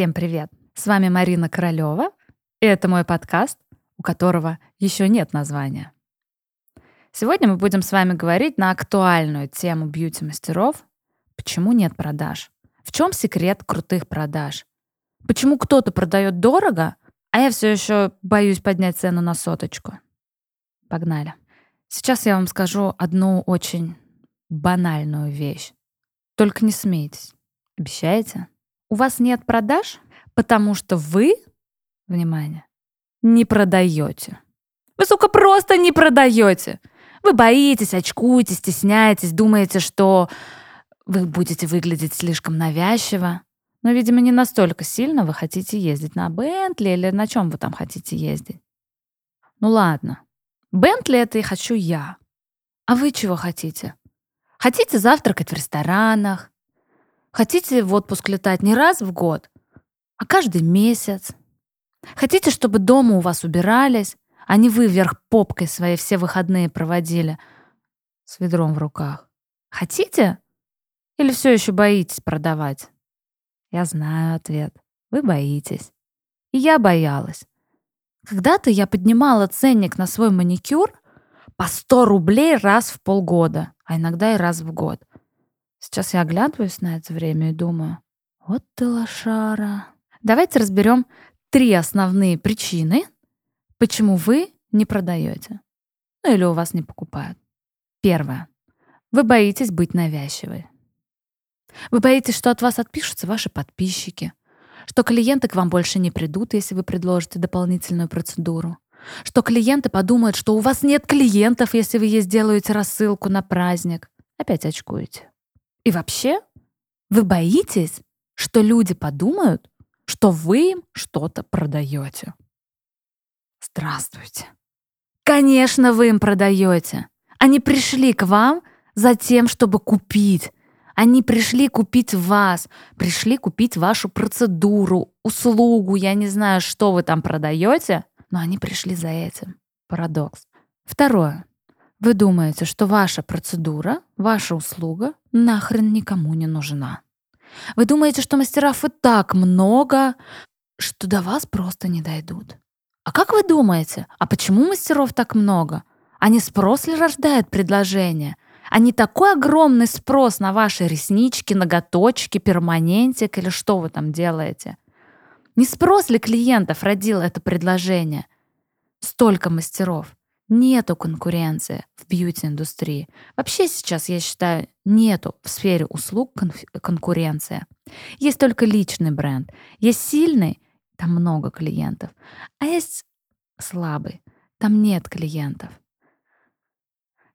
Всем привет! С вами Марина Королева, и это мой подкаст, у которого еще нет названия. Сегодня мы будем с вами говорить на актуальную тему бьюти-мастеров «Почему нет продаж?», «В чем секрет крутых продаж?», «Почему кто-то продает дорого, а я все еще боюсь поднять цену на соточку?». Погнали! Сейчас я вам скажу одну очень банальную вещь. Только не смейтесь. Обещаете? У вас нет продаж, потому что вы, внимание, не продаете. Вы, сука, просто не продаете. Вы боитесь, очкуете, стесняетесь, думаете, что вы будете выглядеть слишком навязчиво. Но, видимо, не настолько сильно вы хотите ездить на Бентли или на чем вы там хотите ездить. Ну ладно, Бентли это и хочу я. А вы чего хотите? Хотите завтракать в ресторанах? Хотите в отпуск летать не раз в год, а каждый месяц? Хотите, чтобы дома у вас убирались, а не вы вверх попкой свои все выходные проводили с ведром в руках? Хотите? Или все еще боитесь продавать? Я знаю ответ. Вы боитесь. И я боялась. Когда-то я поднимала ценник на свой маникюр по 100 рублей раз в полгода, а иногда и раз в год. Сейчас я оглядываюсь на это время и думаю, вот ты лошара. Давайте разберем три основные причины, почему вы не продаете. Ну или у вас не покупают. Первое. Вы боитесь быть навязчивой. Вы боитесь, что от вас отпишутся ваши подписчики, что клиенты к вам больше не придут, если вы предложите дополнительную процедуру, что клиенты подумают, что у вас нет клиентов, если вы ей сделаете рассылку на праздник. Опять очкуете. И вообще, вы боитесь, что люди подумают, что вы им что-то продаете. Здравствуйте. Конечно, вы им продаете. Они пришли к вам за тем, чтобы купить. Они пришли купить вас, пришли купить вашу процедуру, услугу, я не знаю, что вы там продаете, но они пришли за этим. Парадокс. Второе. Вы думаете, что ваша процедура, ваша услуга нахрен никому не нужна. Вы думаете, что мастеров и так много, что до вас просто не дойдут. А как вы думаете, а почему мастеров так много? Не спрос ли рождает предложение? а не такой огромный спрос на ваши реснички, ноготочки, перманентик или что вы там делаете. Не спрос ли клиентов родил это предложение? Столько мастеров. Нету конкуренции в бьюти-индустрии. Вообще сейчас, я считаю, нету в сфере услуг кон- конкуренции. Есть только личный бренд. Есть сильный, там много клиентов. А есть слабый, там нет клиентов.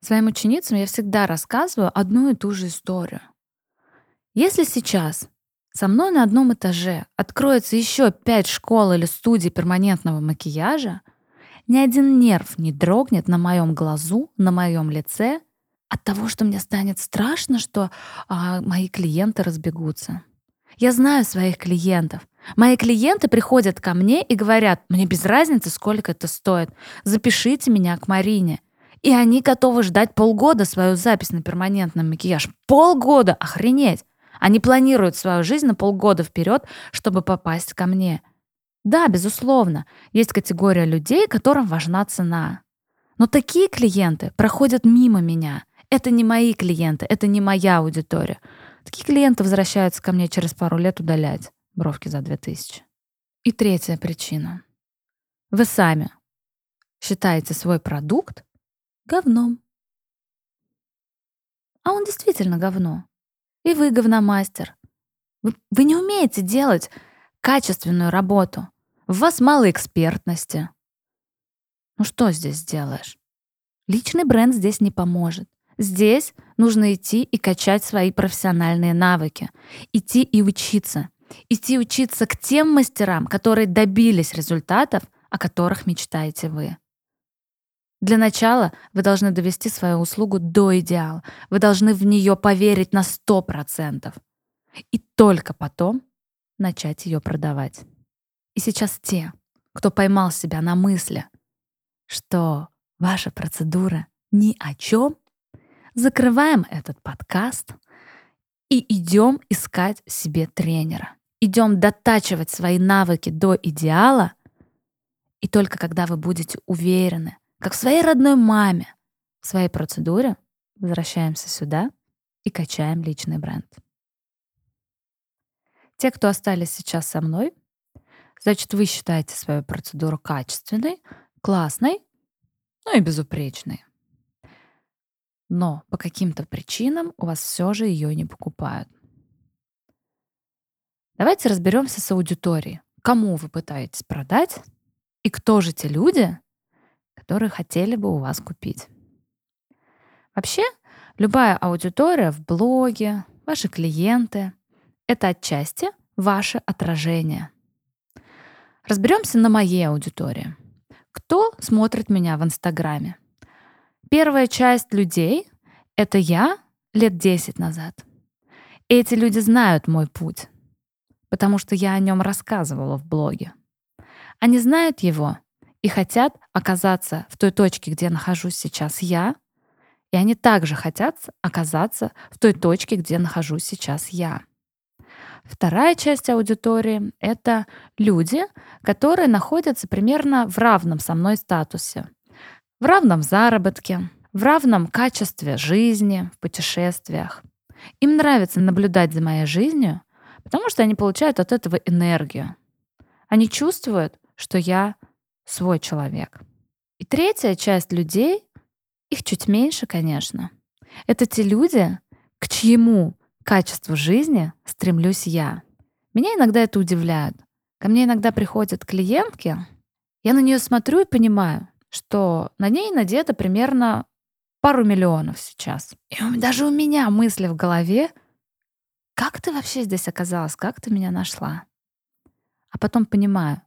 Своим ученицам я всегда рассказываю одну и ту же историю. Если сейчас со мной на одном этаже откроется еще пять школ или студий перманентного макияжа, ни один нерв не дрогнет на моем глазу, на моем лице от того, что мне станет страшно, что а, мои клиенты разбегутся. Я знаю своих клиентов. Мои клиенты приходят ко мне и говорят, мне без разницы, сколько это стоит. Запишите меня к Марине. И они готовы ждать полгода свою запись на перманентный макияж. Полгода! Охренеть! Они планируют свою жизнь на полгода вперед, чтобы попасть ко мне. Да, безусловно, есть категория людей, которым важна цена. Но такие клиенты проходят мимо меня. Это не мои клиенты, это не моя аудитория. Такие клиенты возвращаются ко мне через пару лет удалять бровки за 2000. И третья причина. Вы сами считаете свой продукт говном. А он действительно говно. И вы говномастер. Вы, вы не умеете делать качественную работу. В вас мало экспертности. Ну что здесь сделаешь? Личный бренд здесь не поможет. Здесь нужно идти и качать свои профессиональные навыки. Идти и учиться. Идти учиться к тем мастерам, которые добились результатов, о которых мечтаете вы. Для начала вы должны довести свою услугу до идеала. Вы должны в нее поверить на 100%. И только потом начать ее продавать. И сейчас те, кто поймал себя на мысли, что ваша процедура ни о чем, закрываем этот подкаст и идем искать себе тренера. идем дотачивать свои навыки до идеала, и только когда вы будете уверены, как в своей родной маме, в своей процедуре, возвращаемся сюда и качаем личный бренд. Те, кто остались сейчас со мной, значит, вы считаете свою процедуру качественной, классной, ну и безупречной. Но по каким-то причинам у вас все же ее не покупают. Давайте разберемся с аудиторией. Кому вы пытаетесь продать и кто же те люди, которые хотели бы у вас купить. Вообще, любая аудитория в блоге, ваши клиенты — это отчасти ваше отражение. Разберемся на моей аудитории. Кто смотрит меня в Инстаграме? Первая часть людей — это я лет 10 назад. эти люди знают мой путь потому что я о нем рассказывала в блоге. Они знают его и хотят оказаться в той точке, где нахожусь сейчас я, и они также хотят оказаться в той точке, где нахожусь сейчас я. Вторая часть аудитории — это люди, которые находятся примерно в равном со мной статусе, в равном заработке, в равном качестве жизни, в путешествиях. Им нравится наблюдать за моей жизнью, Потому что они получают от этого энергию. Они чувствуют, что я свой человек. И третья часть людей, их чуть меньше, конечно, это те люди, к чьему качеству жизни стремлюсь я. Меня иногда это удивляет. Ко мне иногда приходят клиентки, я на нее смотрю и понимаю, что на ней надето примерно пару миллионов сейчас. И даже у меня мысли в голове — как ты вообще здесь оказалась? Как ты меня нашла? А потом понимаю,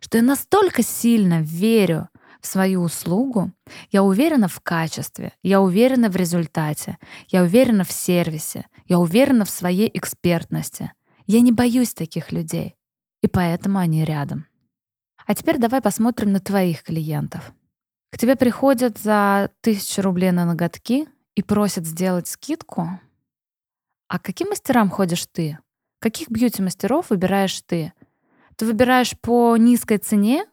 что я настолько сильно верю в свою услугу, я уверена в качестве, я уверена в результате, я уверена в сервисе, я уверена в своей экспертности. Я не боюсь таких людей, и поэтому они рядом. А теперь давай посмотрим на твоих клиентов. К тебе приходят за тысячу рублей на ноготки и просят сделать скидку, а к каким мастерам ходишь ты? Каких бьюти-мастеров выбираешь ты? Ты выбираешь по низкой цене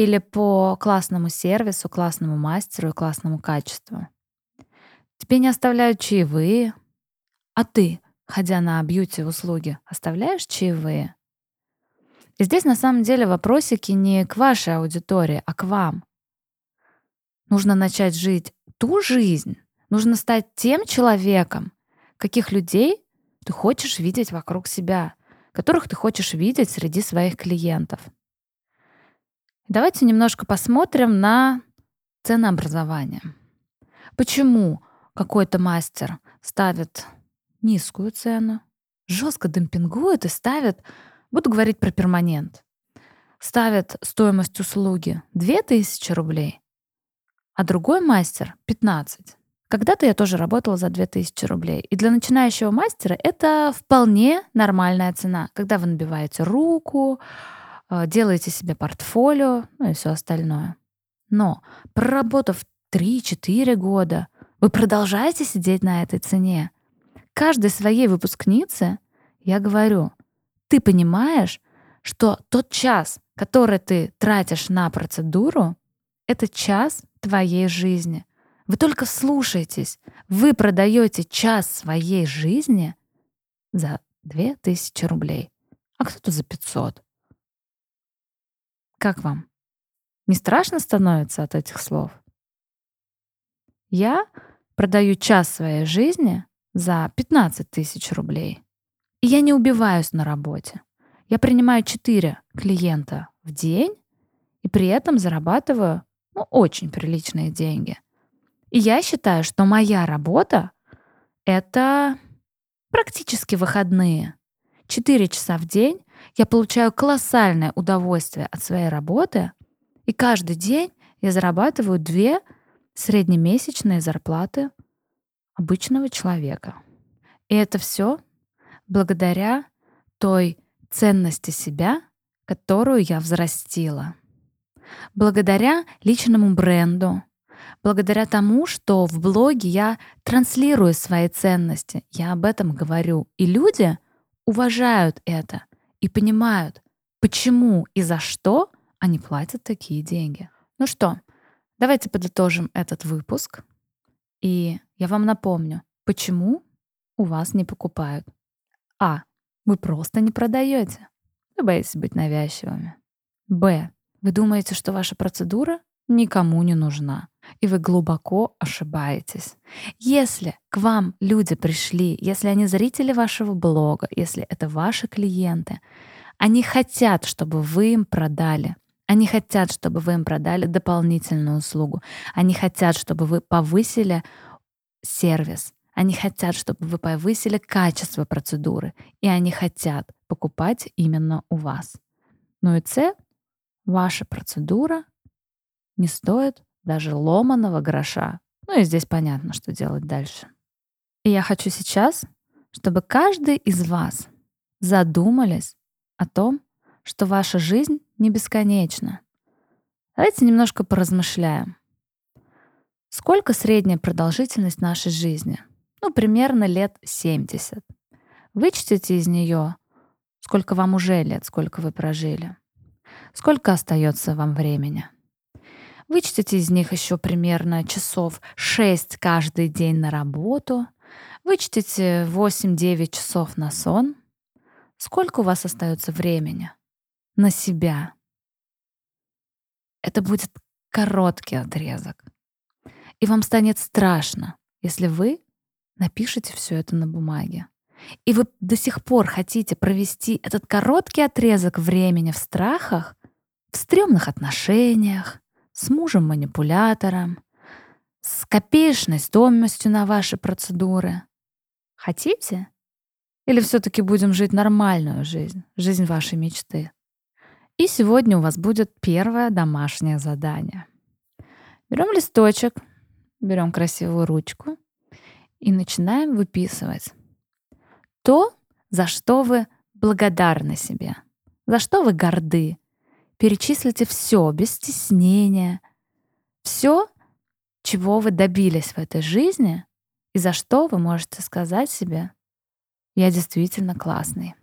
или по классному сервису, классному мастеру и классному качеству? Тебе не оставляют чаевые, а ты, ходя на бьюти-услуги, оставляешь чаевые? И здесь на самом деле вопросики не к вашей аудитории, а к вам. Нужно начать жить ту жизнь, нужно стать тем человеком, каких людей ты хочешь видеть вокруг себя, которых ты хочешь видеть среди своих клиентов. Давайте немножко посмотрим на ценообразование. Почему какой-то мастер ставит низкую цену, жестко демпингует и ставит, буду говорить про перманент, ставит стоимость услуги 2000 рублей, а другой мастер 15. Когда-то я тоже работала за 2000 рублей. И для начинающего мастера это вполне нормальная цена. Когда вы набиваете руку, делаете себе портфолио, ну и все остальное. Но проработав 3-4 года, вы продолжаете сидеть на этой цене. Каждой своей выпускнице я говорю, ты понимаешь, что тот час, который ты тратишь на процедуру, это час твоей жизни. Вы только слушайтесь. Вы продаете час своей жизни за 2000 рублей, а кто-то за 500. Как вам? Не страшно становится от этих слов? Я продаю час своей жизни за 15 тысяч рублей. И я не убиваюсь на работе. Я принимаю 4 клиента в день и при этом зарабатываю ну, очень приличные деньги — и я считаю, что моя работа — это практически выходные. Четыре часа в день я получаю колоссальное удовольствие от своей работы, и каждый день я зарабатываю две среднемесячные зарплаты обычного человека. И это все благодаря той ценности себя, которую я взрастила. Благодаря личному бренду, благодаря тому, что в блоге я транслирую свои ценности, я об этом говорю. И люди уважают это. И понимают, почему и за что они платят такие деньги. Ну что, давайте подытожим этот выпуск. И я вам напомню, почему у вас не покупают. А. Вы просто не продаете. Вы боитесь быть навязчивыми. Б. Вы думаете, что ваша процедура никому не нужна. И вы глубоко ошибаетесь. Если к вам люди пришли, если они зрители вашего блога, если это ваши клиенты, они хотят, чтобы вы им продали. Они хотят, чтобы вы им продали дополнительную услугу. Они хотят, чтобы вы повысили сервис. Они хотят, чтобы вы повысили качество процедуры. И они хотят покупать именно у вас. Ну и С, ваша процедура не стоит даже ломаного гроша. Ну и здесь понятно, что делать дальше. И я хочу сейчас, чтобы каждый из вас задумались о том, что ваша жизнь не бесконечна. Давайте немножко поразмышляем. Сколько средняя продолжительность нашей жизни? Ну, примерно лет 70. Вычтите из нее, сколько вам уже лет, сколько вы прожили. Сколько остается вам времени? Вычтите из них еще примерно часов 6 каждый день на работу. Вычтите 8-9 часов на сон. Сколько у вас остается времени на себя? Это будет короткий отрезок. И вам станет страшно, если вы напишите все это на бумаге. И вы до сих пор хотите провести этот короткий отрезок времени в страхах, в стрёмных отношениях, с мужем-манипулятором, с копеечной стоимостью на ваши процедуры. Хотите? Или все-таки будем жить нормальную жизнь, жизнь вашей мечты? И сегодня у вас будет первое домашнее задание. Берем листочек, берем красивую ручку и начинаем выписывать то, за что вы благодарны себе, за что вы горды, Перечислите все без стеснения. Все, чего вы добились в этой жизни и за что вы можете сказать себе «Я действительно классный».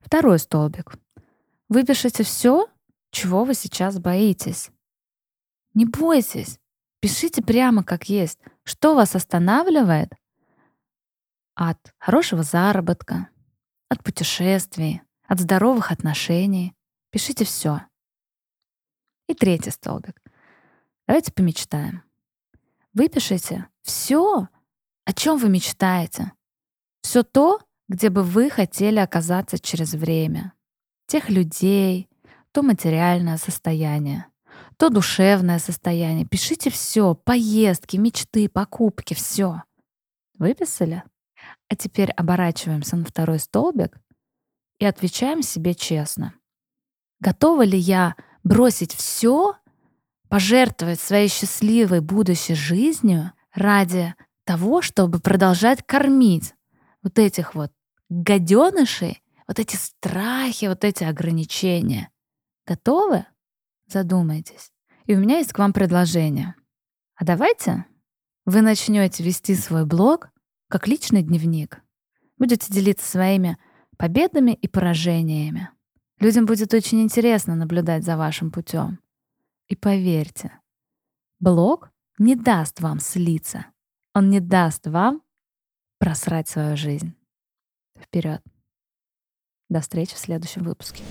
Второй столбик. Выпишите все, чего вы сейчас боитесь. Не бойтесь. Пишите прямо как есть. Что вас останавливает от хорошего заработка, от путешествий, от здоровых отношений. Пишите все. И третий столбик. Давайте помечтаем. Выпишите все, о чем вы мечтаете. Все то, где бы вы хотели оказаться через время. Тех людей, то материальное состояние, то душевное состояние. Пишите все, поездки, мечты, покупки, все. Выписали? А теперь оборачиваемся на второй столбик и отвечаем себе честно. Готова ли я бросить все, пожертвовать своей счастливой будущей жизнью ради того, чтобы продолжать кормить вот этих вот гаденышей, вот эти страхи, вот эти ограничения. Готовы? Задумайтесь. И у меня есть к вам предложение. А давайте вы начнете вести свой блог как личный дневник. Будете делиться своими победами и поражениями. Людям будет очень интересно наблюдать за вашим путем. И поверьте, блог не даст вам слиться. Он не даст вам просрать свою жизнь. Вперед. До встречи в следующем выпуске.